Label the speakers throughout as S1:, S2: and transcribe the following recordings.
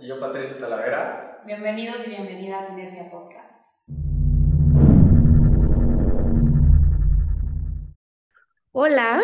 S1: Y yo, Patricio Talavera.
S2: Bienvenidos y bienvenidas a Inercia Podcast. Hola,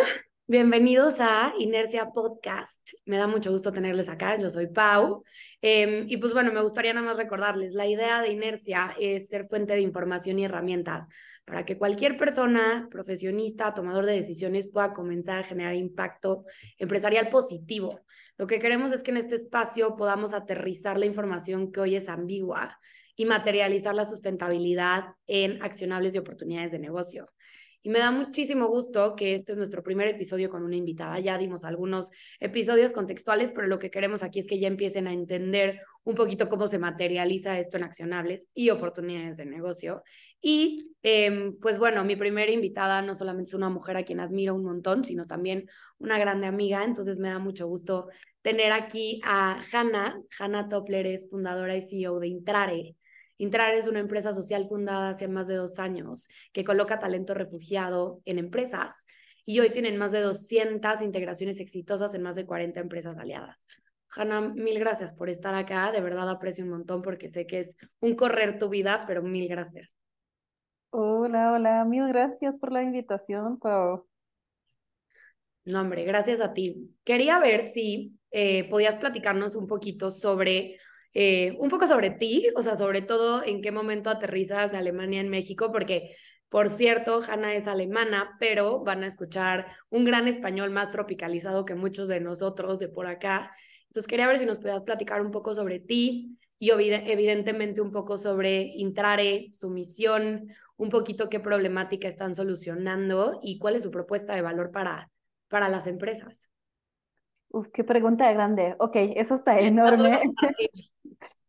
S2: bienvenidos a Inercia Podcast. Me da mucho gusto tenerles acá. Yo soy Pau. Em, y pues bueno, me gustaría nada más recordarles, la idea de Inercia es ser fuente de información y herramientas para que cualquier persona, profesionista, tomador de decisiones pueda comenzar a generar impacto empresarial positivo. Lo que queremos es que en este espacio podamos aterrizar la información que hoy es ambigua y materializar la sustentabilidad en accionables y oportunidades de negocio. Y me da muchísimo gusto que este es nuestro primer episodio con una invitada. Ya dimos algunos episodios contextuales, pero lo que queremos aquí es que ya empiecen a entender un poquito cómo se materializa esto en accionables y oportunidades de negocio. Y em, pues bueno, mi primera invitada no solamente es una mujer a quien admiro un montón, sino también una grande amiga. Entonces me da mucho gusto tener aquí a Hanna. Hanna Topler es fundadora y CEO de Intrare. Intrar es una empresa social fundada hace más de dos años que coloca talento refugiado en empresas y hoy tienen más de 200 integraciones exitosas en más de 40 empresas aliadas. Hanna, mil gracias por estar acá. De verdad aprecio un montón porque sé que es un correr tu vida, pero mil gracias.
S3: Hola, hola, mil gracias por la invitación, Pau.
S2: No, hombre, gracias a ti. Quería ver si eh, podías platicarnos un poquito sobre eh, un poco sobre ti, o sea, sobre todo en qué momento aterrizas de Alemania en México, porque, por cierto, Hanna es alemana, pero van a escuchar un gran español más tropicalizado que muchos de nosotros de por acá. Entonces, quería ver si nos podías platicar un poco sobre ti y evidentemente un poco sobre Intrare, su misión, un poquito qué problemática están solucionando y cuál es su propuesta de valor para, para las empresas.
S3: Uf, qué pregunta grande. Ok, eso está enorme.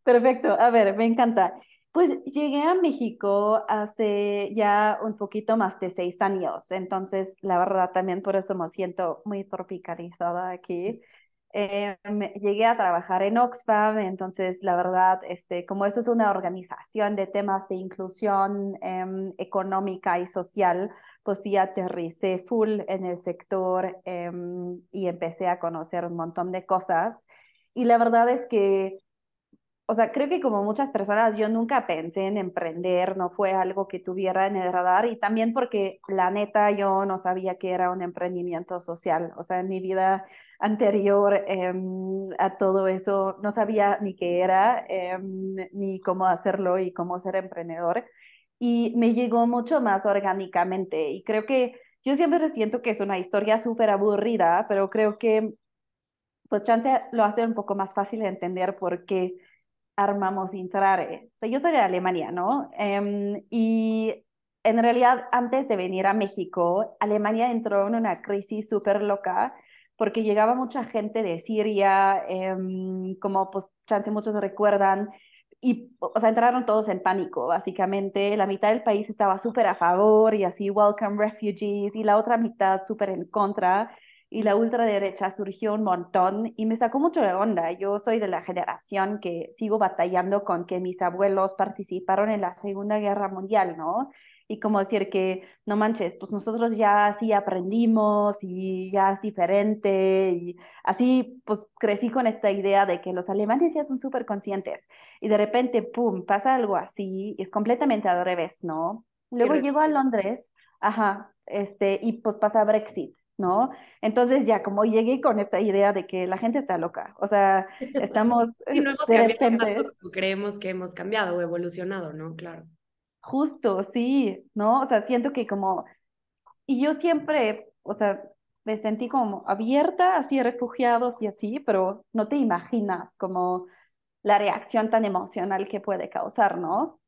S3: Perfecto, a ver, me encanta. Pues llegué a México hace ya un poquito más de seis años, entonces la verdad también por eso me siento muy tropicalizada aquí. Eh, llegué a trabajar en Oxfam, entonces la verdad, este, como eso es una organización de temas de inclusión em, económica y social, pues sí aterricé full en el sector em, y empecé a conocer un montón de cosas. Y la verdad es que o sea, creo que como muchas personas, yo nunca pensé en emprender, no fue algo que tuviera en el radar y también porque la neta yo no sabía que era un emprendimiento social, o sea, en mi vida anterior em, a todo eso no sabía ni qué era, em, ni cómo hacerlo y cómo ser emprendedor y me llegó mucho más orgánicamente y creo que yo siempre siento que es una historia súper aburrida, pero creo que pues chance lo hace un poco más fácil de entender porque armamos Intrare. O sea, yo soy de Alemania, ¿no? Em, y en realidad, antes de venir a México, Alemania entró en una crisis súper loca porque llegaba mucha gente de Siria, em, como pues chance muchos recuerdan, y, o sea, entraron todos en pánico, básicamente. La mitad del país estaba súper a favor y así, welcome refugees, y la otra mitad súper en contra y la ultraderecha surgió un montón y me sacó mucho de onda. Yo soy de la generación que sigo batallando con que mis abuelos participaron en la Segunda Guerra Mundial, ¿no? Y como decir que, no manches, pues nosotros ya sí aprendimos y ya es diferente. Y así, pues crecí con esta idea de que los alemanes ya son súper conscientes. Y de repente, ¡pum!, pasa algo así y es completamente al revés, ¿no? Luego llego a Londres, ajá, este, y pues pasa Brexit. ¿no? Entonces ya como llegué con esta idea de que la gente está loca, o sea, estamos
S2: y no hemos cambiado tanto como creemos que hemos cambiado o evolucionado, ¿no? Claro.
S3: Justo, sí, ¿no? O sea, siento que como, y yo siempre, o sea, me sentí como abierta, así refugiados y así, pero no te imaginas como la reacción tan emocional que puede causar, ¿no?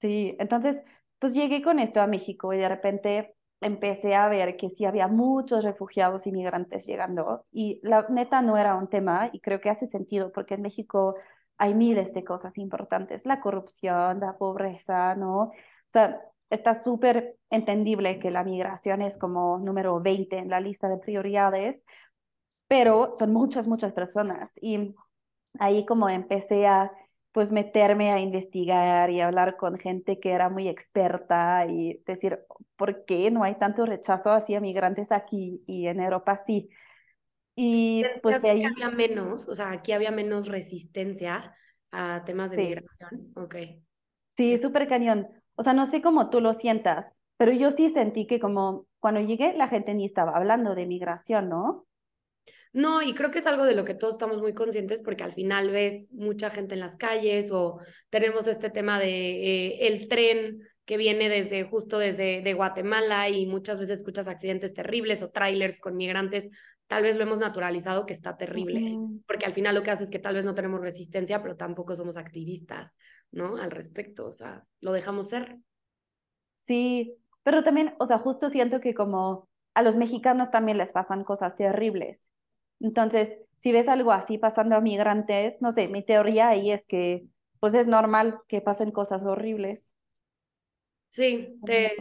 S3: Sí, entonces, pues llegué con esto a México y de repente empecé a ver que sí había muchos refugiados inmigrantes llegando y la neta no era un tema y creo que hace sentido porque en México hay miles de cosas importantes, la corrupción, la pobreza, ¿no? O sea, está súper entendible que la migración es como número 20 en la lista de prioridades, pero son muchas, muchas personas y ahí como empecé a pues meterme a investigar y hablar con gente que era muy experta y decir, ¿por qué no hay tanto rechazo hacia migrantes aquí y en Europa sí?
S2: Y pues de ahí... había menos, o sea, aquí había menos resistencia a temas de migración. Ok.
S3: Sí, súper cañón. O sea, no sé cómo tú lo sientas, pero yo sí sentí que como cuando llegué la gente ni estaba hablando de migración, ¿no?
S2: No, y creo que es algo de lo que todos estamos muy conscientes porque al final ves mucha gente en las calles o tenemos este tema de eh, el tren que viene desde justo desde de Guatemala y muchas veces escuchas accidentes terribles o trailers con migrantes, tal vez lo hemos naturalizado que está terrible, porque al final lo que hace es que tal vez no tenemos resistencia, pero tampoco somos activistas, ¿no? Al respecto, o sea, lo dejamos ser.
S3: Sí, pero también, o sea, justo siento que como a los mexicanos también les pasan cosas terribles entonces, si ves algo así pasando a migrantes, no sé, mi teoría ahí es que pues es normal que pasen cosas horribles.
S2: Sí, te...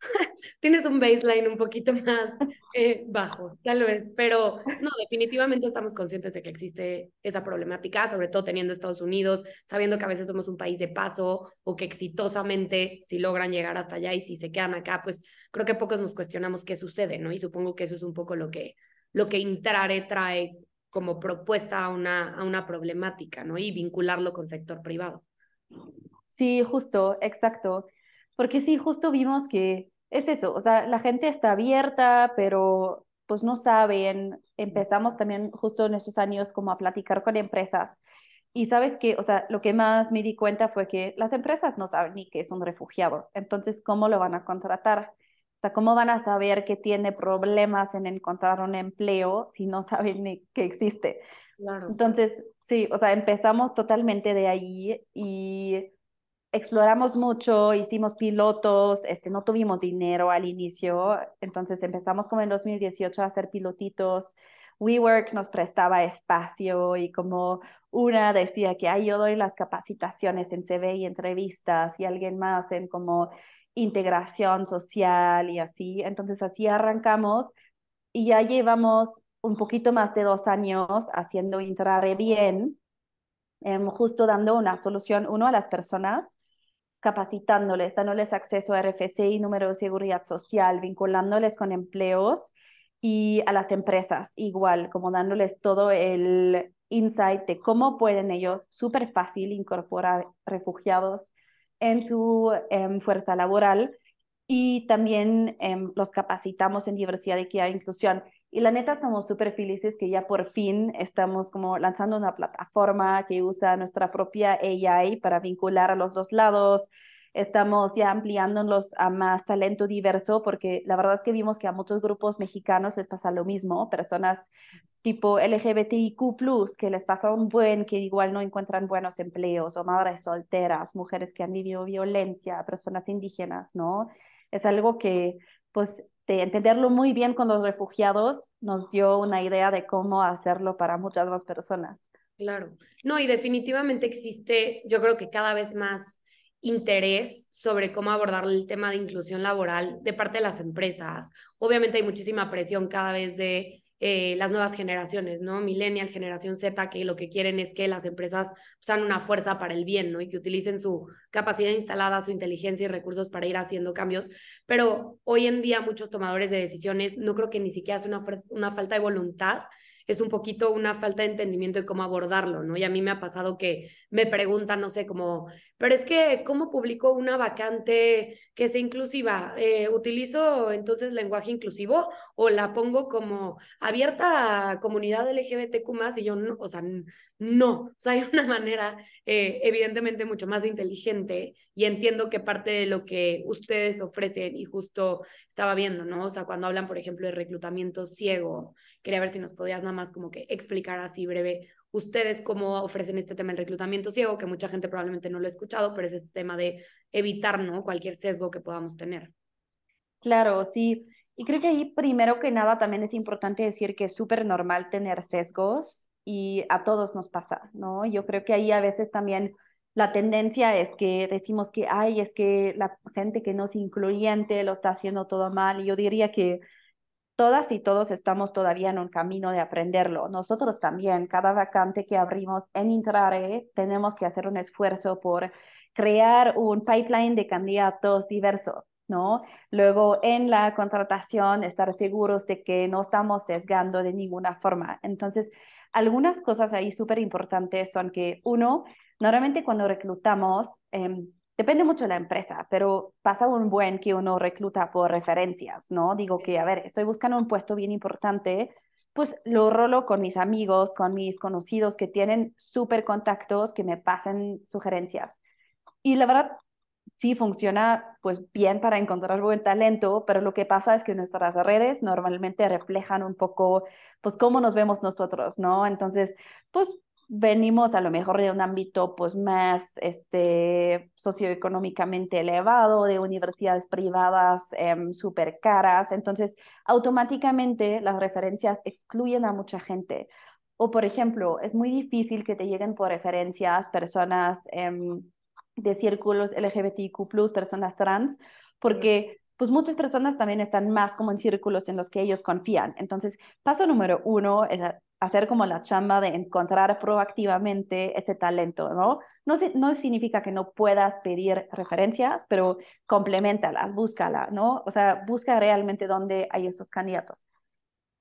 S2: tienes un baseline un poquito más eh, bajo, tal vez, pero no, definitivamente estamos conscientes de que existe esa problemática, sobre todo teniendo Estados Unidos, sabiendo que a veces somos un país de paso o que exitosamente si logran llegar hasta allá y si se quedan acá, pues creo que pocos nos cuestionamos qué sucede, ¿no? Y supongo que eso es un poco lo que lo que Intrare trae como propuesta a una, a una problemática, ¿no? Y vincularlo con sector privado.
S3: Sí, justo, exacto. Porque sí, justo vimos que es eso, o sea, la gente está abierta, pero pues no saben. Empezamos también justo en esos años como a platicar con empresas. Y sabes que, o sea, lo que más me di cuenta fue que las empresas no saben ni qué es un refugiado. Entonces, ¿cómo lo van a contratar? O sea, ¿cómo van a saber que tiene problemas en encontrar un empleo si no saben ni que existe? Claro. Entonces, sí, o sea, empezamos totalmente de ahí y exploramos mucho, hicimos pilotos, este, no tuvimos dinero al inicio, entonces empezamos como en 2018 a hacer pilotitos. WeWork nos prestaba espacio y como una decía que, ay, yo doy las capacitaciones en CV y entrevistas y alguien más en como integración social y así. Entonces así arrancamos y ya llevamos un poquito más de dos años haciendo Intrare bien, em, justo dando una solución, uno, a las personas, capacitándoles, dándoles acceso a RFC y número de seguridad social, vinculándoles con empleos y a las empresas igual, como dándoles todo el insight de cómo pueden ellos súper fácil incorporar refugiados en su em, fuerza laboral y también em, los capacitamos en diversidad, equidad e inclusión. Y la neta estamos súper felices que ya por fin estamos como lanzando una plataforma que usa nuestra propia AI para vincular a los dos lados. Estamos ya ampliándonos a más talento diverso porque la verdad es que vimos que a muchos grupos mexicanos les pasa lo mismo, personas tipo LGBTIQ, que les pasa un buen, que igual no encuentran buenos empleos, o madres solteras, mujeres que han vivido violencia, personas indígenas, ¿no? Es algo que, pues, de entenderlo muy bien con los refugiados, nos dio una idea de cómo hacerlo para muchas más personas.
S2: Claro. No, y definitivamente existe, yo creo que cada vez más interés sobre cómo abordar el tema de inclusión laboral de parte de las empresas. Obviamente hay muchísima presión cada vez de eh, las nuevas generaciones, ¿no? Millennials, generación Z, que lo que quieren es que las empresas sean una fuerza para el bien, ¿no? Y que utilicen su capacidad instalada, su inteligencia y recursos para ir haciendo cambios. Pero hoy en día muchos tomadores de decisiones no creo que ni siquiera es una, una falta de voluntad, es un poquito una falta de entendimiento de cómo abordarlo, ¿no? Y a mí me ha pasado que me preguntan, no sé, como, pero es que, ¿cómo publico una vacante que sea inclusiva? Eh, ¿Utilizo entonces lenguaje inclusivo o la pongo como abierta a comunidad LGBTQ? Y yo, no, o sea, no, o sea, hay una manera eh, evidentemente mucho más inteligente y entiendo que parte de lo que ustedes ofrecen y justo estaba viendo, ¿no? O sea, cuando hablan, por ejemplo, de reclutamiento ciego, quería ver si nos podías nada más como que explicar así breve ustedes cómo ofrecen este tema del reclutamiento ciego, que mucha gente probablemente no lo ha escuchado, pero es este tema de evitar, ¿no? Cualquier sesgo que podamos tener.
S3: Claro, sí. Y creo que ahí primero que nada también es importante decir que es súper normal tener sesgos y a todos nos pasa, ¿no? Yo creo que ahí a veces también la tendencia es que decimos que, ay, es que la gente que no es incluyente lo está haciendo todo mal. Y yo diría que todas y todos estamos todavía en un camino de aprenderlo. Nosotros también, cada vacante que abrimos en Intrare, tenemos que hacer un esfuerzo por crear un pipeline de candidatos diversos. ¿no? Luego, en la contratación, estar seguros de que no estamos sesgando de ninguna forma. Entonces, algunas cosas ahí súper importantes son que, uno, normalmente cuando reclutamos, em, depende mucho de la empresa, pero pasa un buen que uno recluta por referencias, ¿no? Digo que, a ver, estoy buscando un puesto bien importante, pues lo rolo con mis amigos, con mis conocidos que tienen súper contactos, que me pasen sugerencias. Y la verdad, sí funciona pues bien para encontrar buen talento, pero lo que pasa es que nuestras redes normalmente reflejan un poco pues cómo nos vemos nosotros, ¿no? Entonces, pues venimos a lo mejor de un ámbito pues más este, socioeconómicamente elevado, de universidades privadas eh, súper caras, entonces automáticamente las referencias excluyen a mucha gente. O por ejemplo, es muy difícil que te lleguen por referencias personas em, de círculos LGBTQ+, personas trans, porque pues muchas personas también están más como en círculos en los que ellos confían. Entonces, paso número uno es hacer como la chamba de encontrar proactivamente ese talento, ¿no? No, no significa que no puedas pedir referencias, pero complementalas, búscala, ¿no? O sea, busca realmente dónde hay esos candidatos.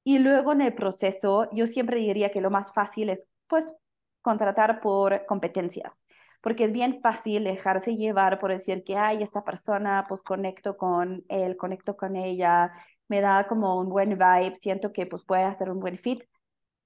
S3: Y luego en el proceso, yo siempre diría que lo más fácil es, pues, contratar por competencias porque es bien fácil dejarse llevar por decir que, ay, esta persona, pues conecto con él, conecto con ella, me da como un buen vibe, siento que pues puede hacer un buen fit.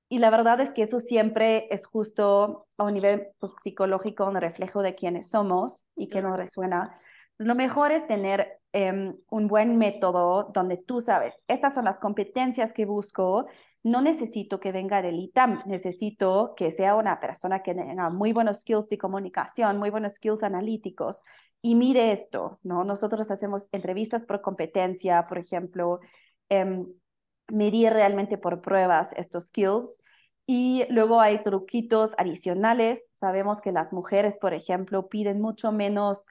S3: Y la verdad es que eso siempre es justo a un nivel pues, psicológico, un reflejo de quiénes somos y que nos resuena. Lo mejor es tener em, un buen método donde tú sabes, estas son las competencias que busco, no necesito que venga del ITAM, necesito que sea una persona que tenga muy buenos skills de comunicación, muy buenos skills analíticos. Y mire esto, ¿no? Nosotros hacemos entrevistas por competencia, por ejemplo, em, medir realmente por pruebas estos skills. Y luego hay truquitos adicionales. Sabemos que las mujeres, por ejemplo, piden mucho menos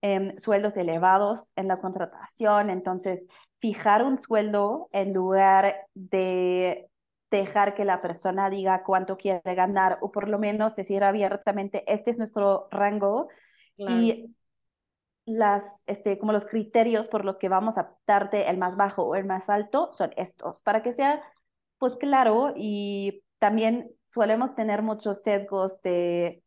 S3: em, sueldos elevados en la contratación. Entonces, fijar un sueldo en lugar de dejar que la persona diga cuánto quiere ganar o por lo menos decir abiertamente, este es nuestro rango y las, este, como los criterios por los que vamos a darte el más bajo o el más alto son estos, para que sea pues claro y también solemos tener muchos sesgos de,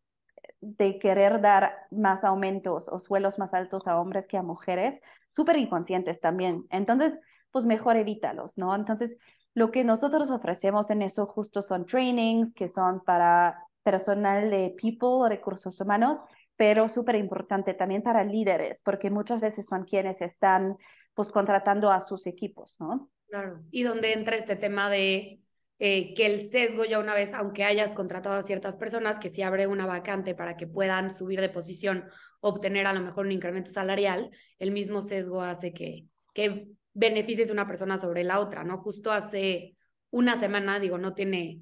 S3: de querer dar más aumentos o suelos más altos a hombres que a mujeres, súper inconscientes también. Entonces, pues mejor evítalos, ¿no? Entonces, lo que nosotros ofrecemos en eso justo son trainings que son para personal de people, recursos humanos, pero súper importante también para líderes, porque muchas veces son quienes están pues contratando a sus equipos, ¿no?
S2: Claro. Y donde entra este tema de eh, que el sesgo ya una vez, aunque hayas contratado a ciertas personas, que si abre una vacante para que puedan subir de posición, obtener a lo mejor un incremento salarial, el mismo sesgo hace que, que beneficies una persona sobre la otra, ¿no? Justo hace una semana, digo, no tiene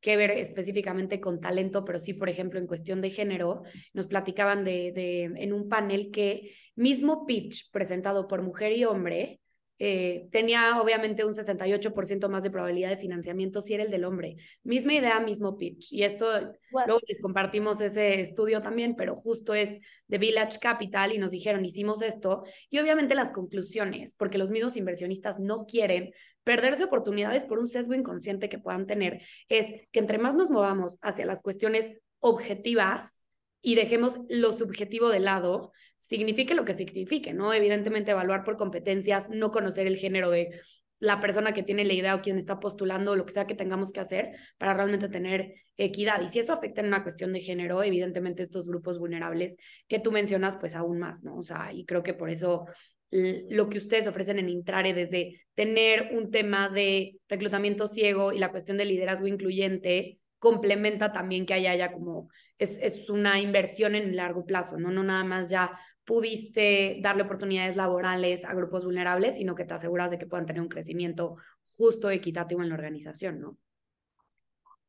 S2: que ver específicamente con talento, pero sí, por ejemplo, en cuestión de género, nos platicaban de, de en un panel que mismo pitch presentado por mujer y hombre, eh, tenía obviamente un 68% más de probabilidad de financiamiento si era el del hombre. Misma idea, mismo pitch. Y esto, luego les compartimos ese estudio también, pero justo es de Village Capital y nos dijeron, hicimos esto. Y obviamente las conclusiones, porque los mismos inversionistas no quieren perderse oportunidades por un sesgo inconsciente que puedan tener, es que entre más nos movamos hacia las cuestiones objetivas, y dejemos lo subjetivo de lado, signifique lo que signifique, ¿no? Evidentemente evaluar por competencias, no conocer el género de la persona que tiene la idea o quien está postulando, lo que sea que tengamos que hacer para realmente tener equidad. Y si eso afecta en una cuestión de género, evidentemente estos grupos vulnerables que tú mencionas, pues aún más, ¿no? O sea, y creo que por eso lo que ustedes ofrecen en Intrare, desde tener un tema de reclutamiento ciego y la cuestión de liderazgo incluyente, complementa también que haya, haya como, es, es una inversión en el largo plazo, ¿no? No nada más ya pudiste darle oportunidades laborales a grupos vulnerables, sino que te aseguras de que puedan tener un crecimiento justo, equitativo en la organización, ¿no?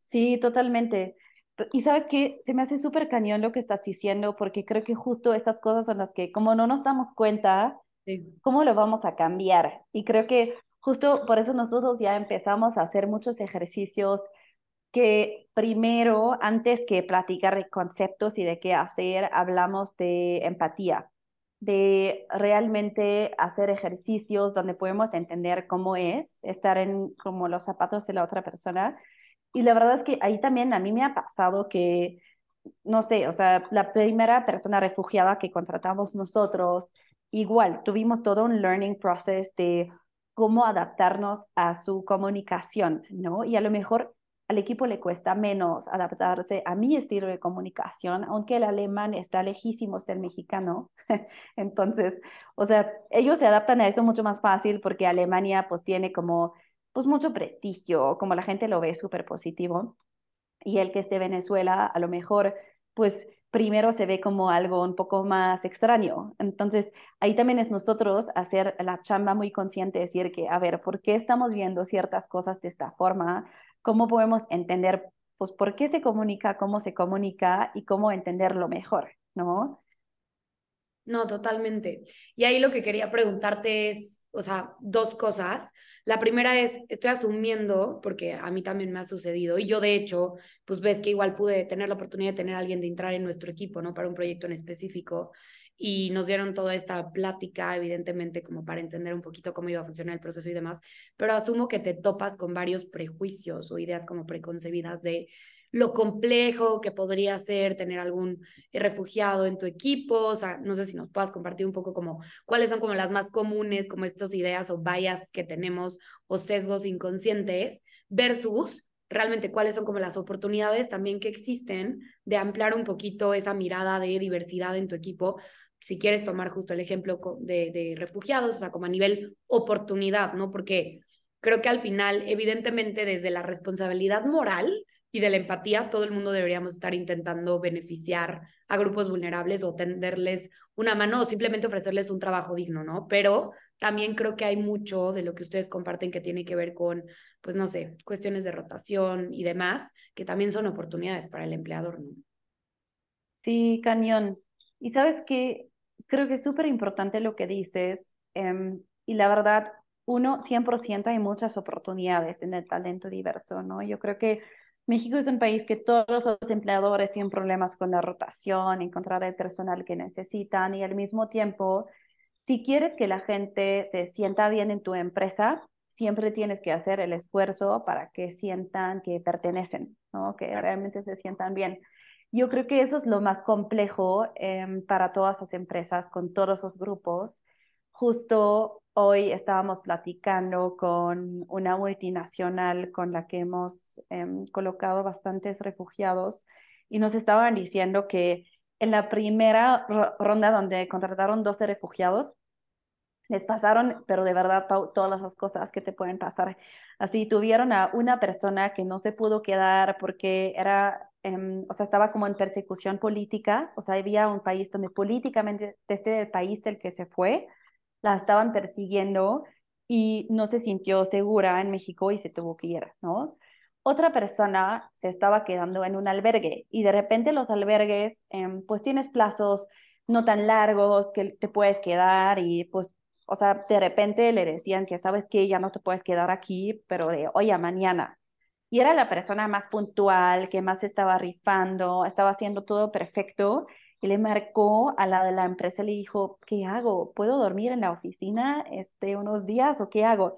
S3: Sí, totalmente. Y sabes que se me hace súper cañón lo que estás diciendo, porque creo que justo estas cosas son las que, como no nos damos cuenta, ¿cómo lo vamos a cambiar? Y creo que justo por eso nosotros ya empezamos a hacer muchos ejercicios que primero, antes que platicar de conceptos y de qué hacer, hablamos de empatía, de realmente hacer ejercicios donde podemos entender cómo es estar en como los zapatos de la otra persona. Y la verdad es que ahí también a mí me ha pasado que, no sé, o sea, la primera persona refugiada que contratamos nosotros, igual, tuvimos todo un learning process de cómo adaptarnos a su comunicación, ¿no? Y a lo mejor al equipo le cuesta menos adaptarse a mi estilo de comunicación, aunque el alemán está lejísimo del mexicano. Entonces, o sea, ellos se adaptan a eso mucho más fácil porque Alemania pues tiene como pues mucho prestigio, como la gente lo ve súper positivo. Y el que esté Venezuela, a lo mejor pues primero se ve como algo un poco más extraño. Entonces, ahí también es nosotros hacer la chamba muy consciente, decir que, a ver, ¿por qué estamos viendo ciertas cosas de esta forma? Cómo podemos entender, pues, por qué se comunica, cómo se comunica y cómo entenderlo mejor, ¿no?
S2: No, totalmente. Y ahí lo que quería preguntarte es, o sea, dos cosas. La primera es, estoy asumiendo, porque a mí también me ha sucedido, y yo de hecho, pues ves que igual pude tener la oportunidad de tener a alguien de entrar en nuestro equipo, ¿no? Para un proyecto en específico y nos dieron toda esta plática, evidentemente, como para entender un poquito cómo iba a funcionar el proceso y demás, pero asumo que te topas con varios prejuicios o ideas como preconcebidas de lo complejo que podría ser tener algún refugiado en tu equipo, o sea, no sé si nos puedas compartir un poco como cuáles son como las más comunes, como estas ideas o vallas que tenemos o sesgos inconscientes versus realmente cuáles son como las oportunidades también que existen de ampliar un poquito esa mirada de diversidad en tu equipo, si quieres tomar justo el ejemplo de, de refugiados, o sea, como a nivel oportunidad, ¿no? Porque creo que al final, evidentemente, desde la responsabilidad moral y de la empatía, todo el mundo deberíamos estar intentando beneficiar a grupos vulnerables o tenderles una mano o simplemente ofrecerles un trabajo digno, ¿no? Pero también creo que hay mucho de lo que ustedes comparten que tiene que ver con, pues no sé, cuestiones de rotación y demás, que también son oportunidades para el empleador, ¿no?
S3: Sí, cañón. Y sabes que creo que es súper importante lo que dices. Em, y la verdad, uno, 100% hay muchas oportunidades en el talento diverso, ¿no? Yo creo que México es un país que todos los empleadores tienen problemas con la rotación, encontrar el personal que necesitan y al mismo tiempo, si quieres que la gente se sienta bien en tu empresa, siempre tienes que hacer el esfuerzo para que sientan que pertenecen, ¿no? Que realmente se sientan bien. Yo creo que eso es lo más complejo em, para todas las empresas, con todos esos grupos. Justo hoy estábamos platicando con una multinacional con la que hemos em, colocado bastantes refugiados y nos estaban diciendo que en la primera ronda donde contrataron 12 refugiados, les pasaron, pero de verdad, todas las cosas que te pueden pasar. Así tuvieron a una persona que no se pudo quedar porque era, em, o sea, estaba como en persecución política, o sea, había un país donde políticamente, desde el país del que se fue, la estaban persiguiendo y no se sintió segura en México y se tuvo que ir, ¿no? Otra persona se estaba quedando en un albergue y de repente los albergues, em, pues tienes plazos no tan largos que te puedes quedar y pues o sea, de repente le decían que sabes que ya no te puedes quedar aquí, pero de hoy a mañana. Y era la persona más puntual, que más estaba rifando, estaba haciendo todo perfecto. Y le marcó a la de la empresa y le dijo, ¿qué hago? ¿Puedo dormir en la oficina este, unos días o qué hago?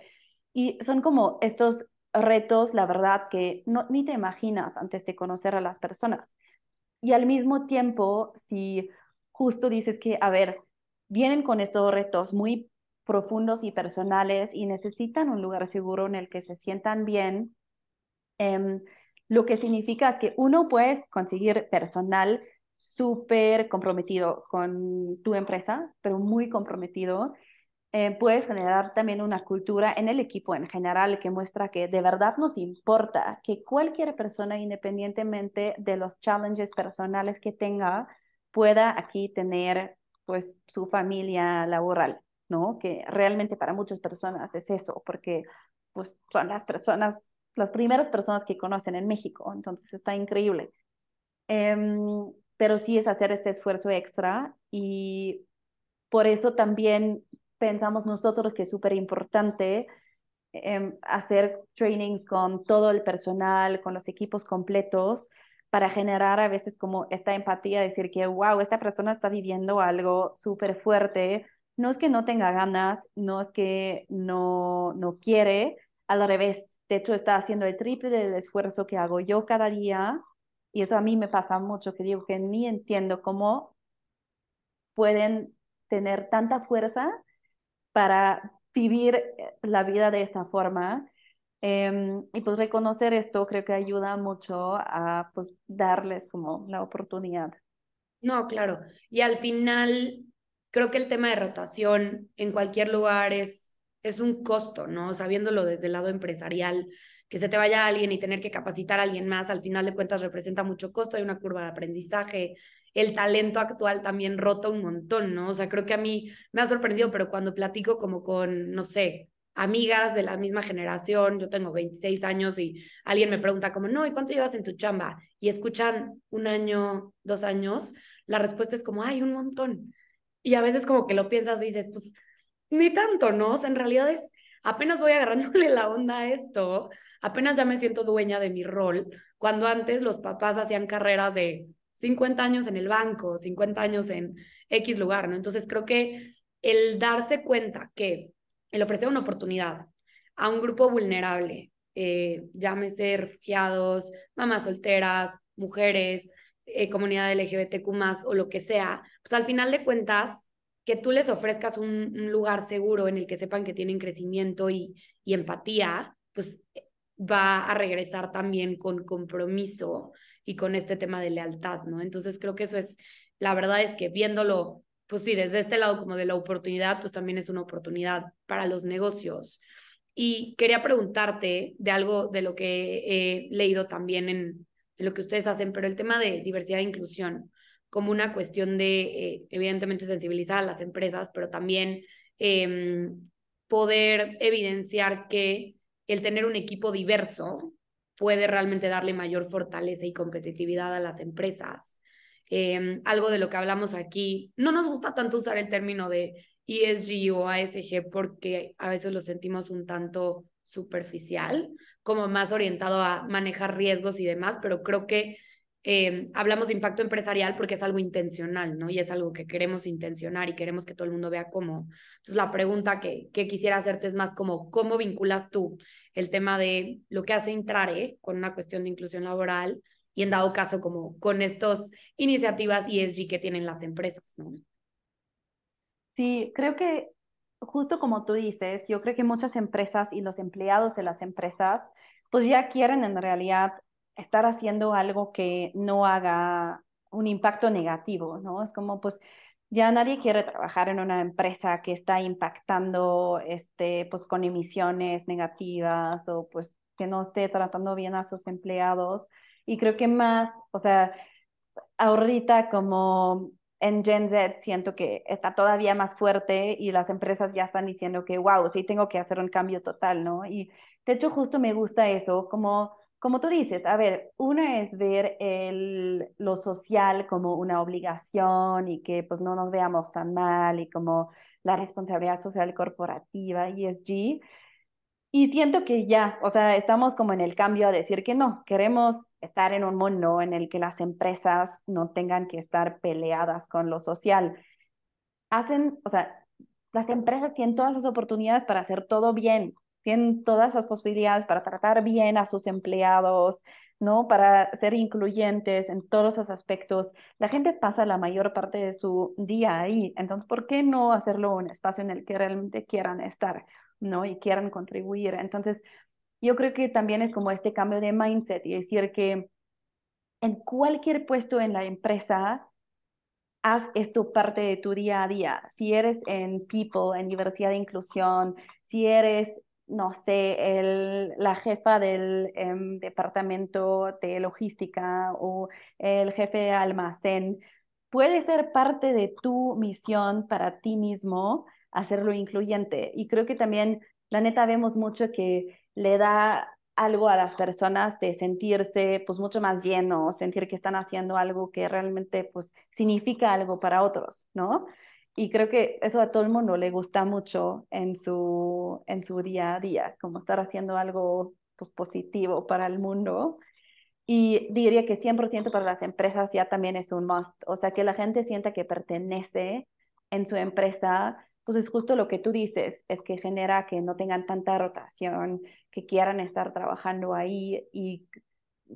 S3: Y son como estos retos, la verdad, que no, ni te imaginas antes de conocer a las personas. Y al mismo tiempo, si justo dices que, a ver, vienen con estos retos muy profundos y personales y necesitan un lugar seguro en el que se sientan bien, em, lo que significa es que uno puede conseguir personal súper comprometido con tu empresa, pero muy comprometido, eh, puedes generar también una cultura en el equipo en general que muestra que de verdad nos importa que cualquier persona, independientemente de los challenges personales que tenga, pueda aquí tener pues su familia laboral, ¿no? Que realmente para muchas personas es eso, porque pues son las personas, las primeras personas que conocen en México, entonces está increíble. Em, pero sí es hacer ese esfuerzo extra y por eso también pensamos nosotros que es súper importante em, hacer trainings con todo el personal, con los equipos completos, para generar a veces como esta empatía, decir que, wow, esta persona está viviendo algo súper fuerte. No es que no tenga ganas, no es que no, no quiere, al revés. De hecho, está haciendo el triple del esfuerzo que hago yo cada día. Y eso a mí me pasa mucho, que digo que ni entiendo cómo pueden tener tanta fuerza para vivir eh, la vida de esta forma. Em, y pues reconocer esto creo que ayuda mucho a pues darles como la oportunidad.
S2: No, claro. Y al final, creo que el tema de rotación en cualquier lugar es, es un costo, ¿no? Sabiéndolo desde el lado empresarial, que se te vaya alguien y tener que capacitar a alguien más, al final de cuentas representa mucho costo, hay una curva de aprendizaje, el talento actual también rota un montón, ¿no? O sea, creo que a mí me ha sorprendido, pero cuando platico como con, no sé, amigas de la misma generación, yo tengo 26 años y alguien me pregunta como, no, ¿y cuánto llevas en tu chamba? Y escuchan un año, dos años, la respuesta es como, ay, un montón. Y a veces como que lo piensas y dices, pues, ni tanto, ¿no? En realidad es, apenas voy agarrándole la onda a esto, apenas ya me siento dueña de mi rol, cuando antes los papás hacían carreras de 50 años en el banco, 50 años en X lugar, ¿no? Entonces creo que el darse cuenta que el ofrecer una oportunidad a un grupo vulnerable, eh, llámese refugiados, mamás solteras, mujeres, eh, comunidad LGBTQ o lo que sea, pues al final de cuentas, que tú les ofrezcas un, lugar seguro en el que sepan que tienen crecimiento y, empatía, pues va a regresar también con compromiso y con este tema de lealtad, ¿no? Entonces creo que eso es, la verdad es que viéndolo, pues sí, desde este lado como de la oportunidad, pues también es una oportunidad para los negocios. Y quería preguntarte de algo de lo que he leído también en, lo que ustedes hacen, pero el tema de diversidad e inclusión como una cuestión de, eh, evidentemente, sensibilizar a las empresas, pero también em, poder evidenciar que el tener un equipo diverso puede realmente darle mayor fortaleza y competitividad a las empresas. Em, algo de lo que hablamos aquí, no nos gusta tanto usar el término de ESG o ASG porque a veces lo sentimos un tanto superficial, como más orientado a manejar riesgos y demás, pero creo que em, hablamos de impacto empresarial porque es algo intencional, ¿no? Y es algo que queremos intencionar y queremos que todo el mundo vea cómo. Entonces, la pregunta que, que quisiera hacerte es más como, ¿cómo vinculas tú el tema de lo que hace Intrare con una cuestión de inclusión laboral y en dado caso como con estas iniciativas ESG que tienen las empresas, ¿no?
S3: Sí, creo que justo como tú dices, yo creo que muchas empresas y los empleados de las empresas pues ya quieren en realidad estar haciendo algo que no haga un impacto negativo, ¿no? Es como pues ya nadie quiere trabajar en una empresa que está impactando este, pues, con emisiones negativas o pues que no esté tratando bien a sus empleados. Y creo que más, o sea, ahorita como en Gen Z siento que está todavía más fuerte y las empresas ya están diciendo que, wow, sí tengo que hacer un cambio total, ¿no? Y de hecho justo me gusta eso, como como tú dices, a ver, una es ver el, lo social como una obligación y que pues no nos veamos tan mal y como la responsabilidad social corporativa, ESG. Y siento que ya, o sea, estamos como en el cambio a decir que no, queremos estar en un mundo en el que las empresas no tengan que estar peleadas con lo social. Hacen, o sea, las empresas tienen todas las oportunidades para hacer todo bien, tienen todas esas posibilidades para tratar bien a sus empleados, ¿no? Para ser incluyentes en todos esos aspectos. La gente pasa la mayor parte de su día ahí, entonces, ¿por qué no hacerlo un espacio en el que realmente quieran estar, ¿no? Y quieran contribuir. Entonces, yo creo que también es como este cambio de mindset y decir que en cualquier puesto en la empresa, haz esto parte de tu día a día. Si eres en People, en diversidad de inclusión, si eres, no sé, el, la jefa del em, departamento de logística o el jefe de almacén, puede ser parte de tu misión para ti mismo hacerlo incluyente. Y creo que también, la neta, vemos mucho que le da algo a las personas de sentirse pues mucho más lleno, sentir que están haciendo algo que realmente pues significa algo para otros, ¿no? Y creo que eso a todo el mundo le gusta mucho en su, en su día a día, como estar haciendo algo pues, positivo para el mundo. Y diría que 100% para las empresas ya también es un must, o sea, que la gente sienta que pertenece en su empresa, pues es justo lo que tú dices, es que genera que no tengan tanta rotación, que quieran estar trabajando ahí y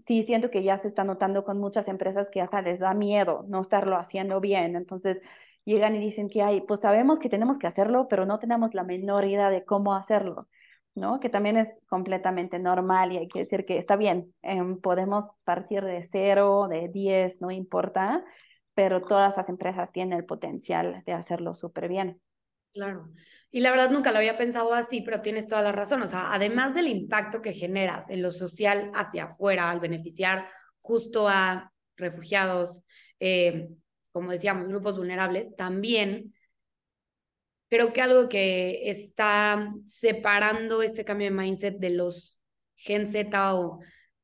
S3: sí siento que ya se está notando con muchas empresas que hasta les da miedo no estarlo haciendo bien, entonces llegan y dicen que hay, pues sabemos que tenemos que hacerlo, pero no tenemos la menor idea de cómo hacerlo, ¿no? Que también es completamente normal y hay que decir que está bien, em, podemos partir de cero, de diez, no importa, pero todas las empresas tienen el potencial de hacerlo súper bien.
S2: Claro. Y la verdad nunca lo había pensado así, pero tienes toda la razón. O sea, además del impacto que generas en lo social hacia afuera al beneficiar justo a refugiados, eh, como decíamos, grupos vulnerables, también creo que algo que está separando este cambio de mindset de los Gen Z o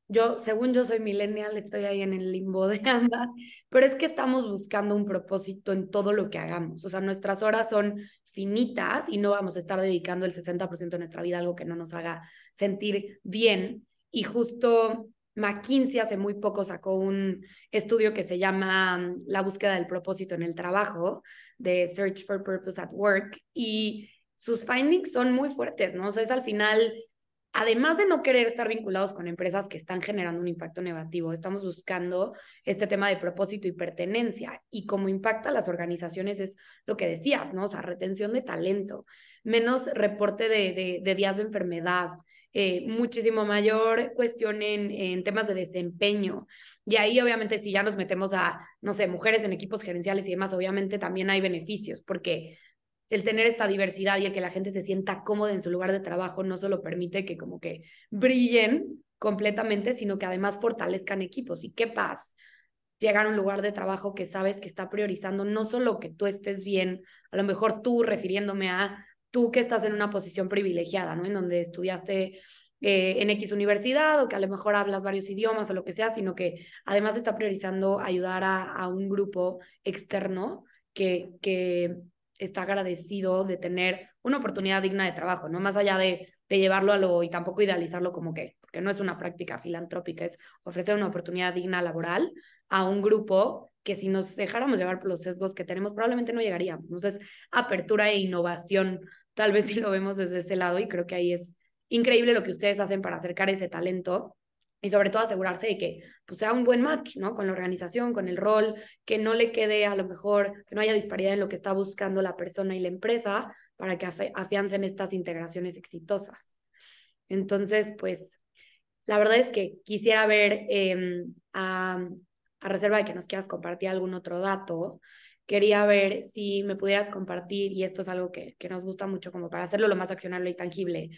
S2: yo, según yo soy millennial, estoy ahí en el limbo de ambas, pero es que estamos buscando un propósito en todo lo que hagamos. O sea, nuestras horas son finitas y no vamos a estar dedicando el 60% de nuestra vida a algo que no nos haga sentir bien. Y justo McKinsey hace muy poco sacó un estudio que se llama mm, La búsqueda del propósito en el trabajo, de Search for Purpose at Work, y sus findings son muy fuertes, ¿no? O sea, es al final además de no querer estar vinculados con empresas que están generando un impacto negativo, estamos buscando este tema de propósito y pertenencia. Y como impacta a las organizaciones es lo que decías, ¿no? O sea, retención de talento, menos reporte de, días de enfermedad, eh, muchísimo mayor cuestión en, temas de desempeño. Y ahí obviamente si ya nos metemos a, no sé, mujeres en equipos gerenciales y demás, obviamente también hay beneficios, porque el tener esta diversidad y el que la gente se sienta cómoda en su lugar de trabajo no solo permite que como que brillen completamente, sino que además fortalezcan equipos. Y qué paz llegar a un lugar de trabajo que sabes que está priorizando no solo que tú estés bien, a lo mejor tú refiriéndome a tú que estás en una posición privilegiada, ¿no? En donde estudiaste eh, en X universidad o que a lo mejor hablas varios idiomas o lo que sea, sino que además está priorizando ayudar a, un grupo externo que, que está agradecido de tener una oportunidad digna de trabajo, ¿no? Más allá de, de llevarlo a lo y tampoco idealizarlo como que, porque no es una práctica filantrópica, es ofrecer una oportunidad digna laboral a un grupo que si nos dejáramos llevar por los sesgos que tenemos, probablemente no llegaríamos. Entonces, apertura e innovación, tal vez si lo vemos desde ese lado y creo que ahí es increíble lo que ustedes hacen para acercar ese talento y sobre todo asegurarse de que pues, sea un buen match, ¿no? Con la organización, con el rol, que no le quede a lo mejor, que no haya disparidad en lo que está buscando la persona y la empresa para que afiancen estas integraciones exitosas. Entonces, pues, la verdad es que quisiera ver, em, a, a reserva de que nos quieras compartir algún otro dato, quería ver si me pudieras compartir, y esto es algo que, que nos gusta mucho como para hacerlo lo más accionable y tangible,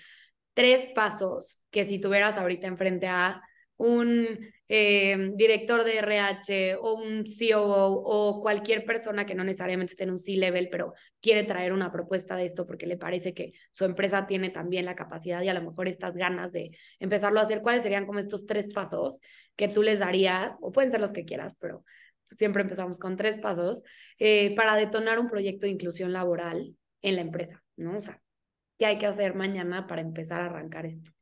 S2: tres pasos que si tuvieras ahorita enfrente a un eh, director de RH o un COO o cualquier persona que no necesariamente esté en un C-level, pero quiere traer una propuesta de esto porque le parece que su empresa tiene también la capacidad y a lo mejor estas ganas de empezarlo a hacer, ¿cuáles serían como estos tres pasos que tú les darías? O pueden ser los que quieras, pero siempre empezamos con tres pasos eh, para detonar un proyecto de inclusión laboral en la empresa, ¿no? O sea, ¿qué hay que hacer mañana para empezar a arrancar esto?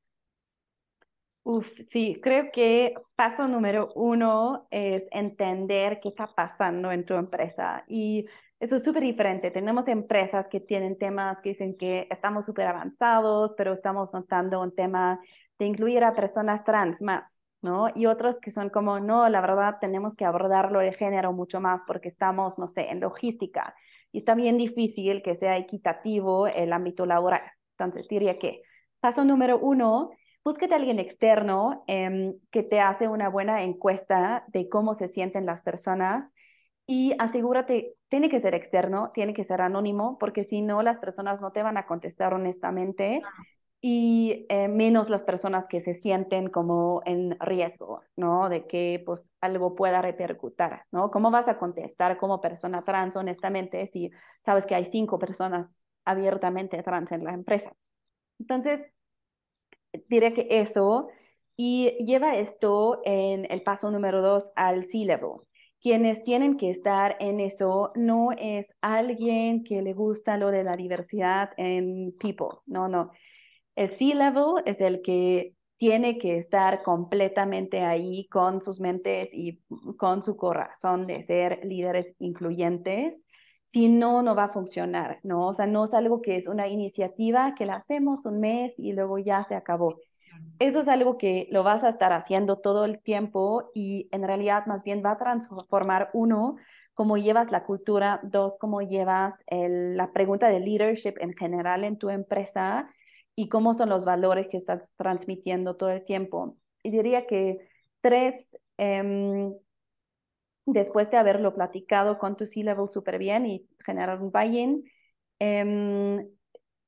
S3: Uf, sí, creo que paso número uno es entender qué está pasando en tu empresa. Y eso es súper diferente. Tenemos empresas que tienen temas que dicen que estamos súper avanzados, pero estamos notando un tema de incluir a personas trans más, ¿no? Y otros que son como, no, la verdad tenemos que abordarlo de género mucho más porque estamos, no sé, en logística. Y está bien difícil que sea equitativo el ámbito laboral. Entonces, diría que paso número uno búsquete a alguien externo em, que te hace una buena encuesta de cómo se sienten las personas y asegúrate, tiene que ser externo, tiene que ser anónimo, porque si no, las personas no te van a contestar honestamente y eh, menos las personas que se sienten como en riesgo, ¿no? De que pues algo pueda repercutir, ¿no? ¿Cómo vas a contestar como persona trans honestamente si sabes que hay cinco personas abiertamente trans en la empresa? Entonces, diré que eso y lleva esto en el paso número dos al C-level quienes tienen que estar en eso no es alguien que le gusta lo de la diversidad en people, no, no. El C-level es el que tiene que estar completamente ahí con sus mentes y con su corazón de ser líderes incluyentes. Si no, no va a funcionar, ¿no? O sea, no es algo que es una iniciativa que la hacemos un mes y luego ya se acabó eso es algo que lo vas a estar haciendo todo el tiempo y en realidad más bien va a transformar uno, cómo llevas la cultura, dos, cómo llevas la pregunta de leadership en general en tu empresa y cómo son los valores que estás transmitiendo todo el tiempo. Y diría que tres, em, después de haberlo platicado con tu C-Level súper bien y generar un buy-in, em,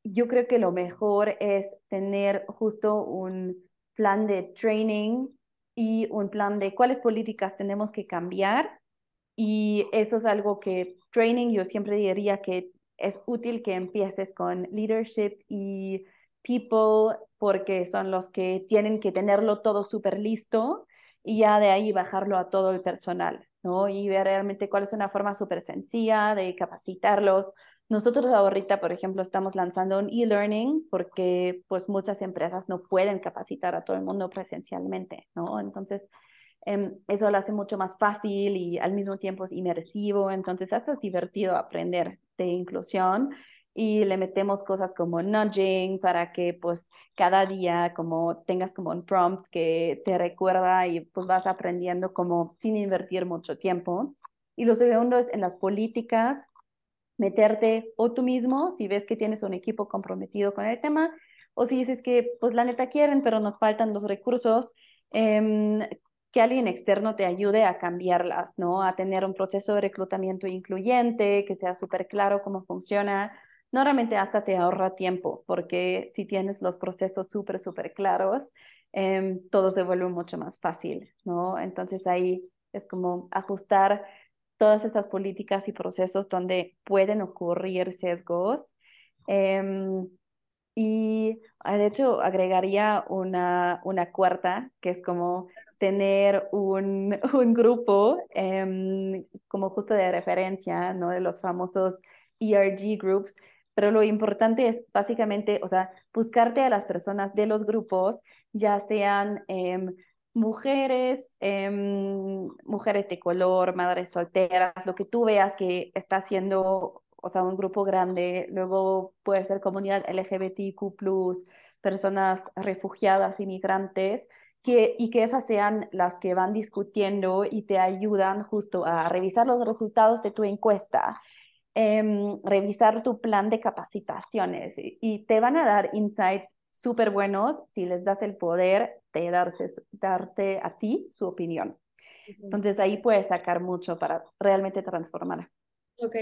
S3: yo creo que lo mejor es tener justo un plan de training y un plan de cuáles políticas tenemos que cambiar. Y eso es algo que training, yo siempre diría que es útil que empieces con leadership y people porque son los que tienen que tenerlo todo súper listo y ya de ahí bajarlo a todo el personal, ¿no? Y ver realmente cuál es una forma súper sencilla de capacitarlos nosotros ahorita, por ejemplo, estamos lanzando un e-learning porque pues muchas empresas no pueden capacitar a todo el mundo presencialmente, ¿no? Entonces, em, eso lo hace mucho más fácil y al mismo tiempo es inmersivo, entonces hasta es divertido aprender de inclusión y le metemos cosas como nudging para que pues cada día como tengas como un prompt que te recuerda y pues vas aprendiendo como sin invertir mucho tiempo. Y lo segundo es en las políticas meterte o tú mismo, si ves que tienes un equipo comprometido con el tema, o si dices que, pues la neta quieren, pero nos faltan los recursos, em, que alguien externo te ayude a cambiarlas, ¿no? A tener un proceso de reclutamiento incluyente, que sea súper claro cómo funciona. Normalmente hasta te ahorra tiempo, porque si tienes los procesos súper, súper claros, em, todo se vuelve mucho más fácil, ¿no? Entonces ahí es como ajustar todas estas políticas y procesos donde pueden ocurrir sesgos. Em, y ah, de hecho agregaría una, una cuarta, que es como tener un, un grupo em, como justo de referencia, ¿no? De los famosos ERG groups, pero lo importante es básicamente, o sea, buscarte a las personas de los grupos, ya sean em, mujeres, em, mujeres de color, madres solteras, lo que tú veas que está haciendo, o sea, un grupo grande, luego puede ser comunidad LGBTQ+, personas refugiadas, inmigrantes, que, y que esas sean las que van discutiendo y te ayudan justo a revisar los resultados de tu encuesta, em, revisar tu plan de capacitaciones y te van a dar insights súper buenos si les das el poder de darse, darte a ti su opinión. Entonces ahí puedes sacar mucho para realmente transformar.
S2: Ok,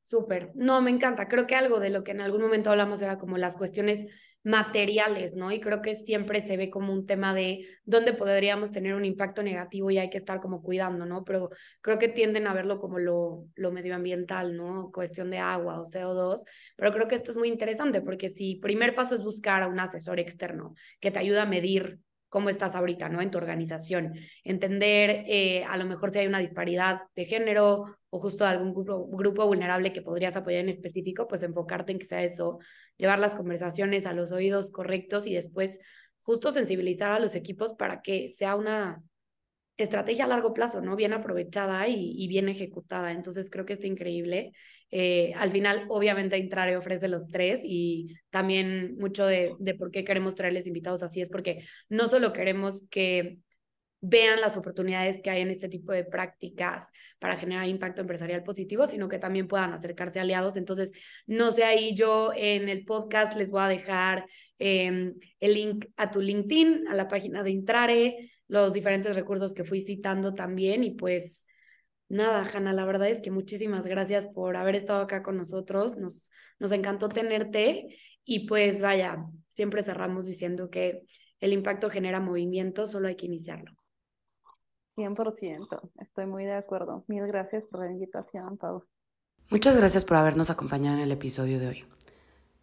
S2: súper. No, me encanta. Creo que algo de lo que en algún momento hablamos era como las cuestiones materiales, ¿no? Y creo que siempre se ve como un tema de dónde podríamos tener un impacto negativo y hay que estar como cuidando, ¿no? Pero creo que tienden a verlo como lo, lo medioambiental, ¿no? Cuestión de agua o CO2, pero creo que esto es muy interesante porque si primer paso es buscar a un asesor externo que te ayuda a medir cómo estás ahorita, ¿no? En tu organización. Entender eh, a lo mejor si hay una disparidad de género o justo algún grupo, grupo vulnerable que podrías apoyar en específico, pues enfocarte en que sea eso, llevar las conversaciones a los oídos correctos y después justo sensibilizar a los equipos para que sea una estrategia a largo plazo, ¿no? Bien aprovechada y, bien ejecutada. Entonces creo que está increíble. Eh, al final, obviamente, Intrare ofrece los tres y también mucho de, de por qué queremos traerles invitados así es porque no solo queremos que vean las oportunidades que hay en este tipo de prácticas para generar impacto empresarial positivo, sino que también puedan acercarse a aliados. Entonces, no sé, ahí yo en el podcast les voy a dejar em, el link a tu LinkedIn, a la página de Intrare, los diferentes recursos que fui citando también y pues nada, Hanna, la verdad es que muchísimas gracias por haber estado acá con nosotros. Nos, nos encantó tenerte y pues vaya, siempre cerramos diciendo que el impacto genera movimiento, solo hay que iniciarlo.
S3: 100%, estoy muy de acuerdo. Mil gracias por la invitación, Pau.
S4: Muchas gracias por habernos acompañado en el episodio de hoy.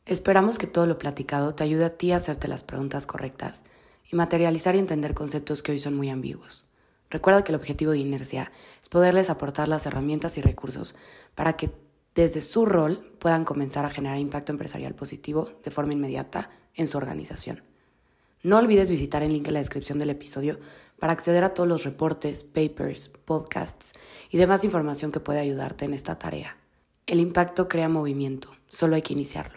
S4: Esperamos que todo lo platicado te ayude a ti a hacerte las preguntas correctas y materializar y entender conceptos que hoy son muy ambiguos. Recuerda que el objetivo de Inercia es poderles aportar las herramientas y recursos para que desde su rol puedan comenzar a generar impacto empresarial positivo de forma inmediata en su organización. No olvides visitar el link en la descripción del episodio para acceder a todos los reportes, papers, podcasts y demás información que puede ayudarte en esta tarea. El impacto crea movimiento, solo hay que iniciarlo.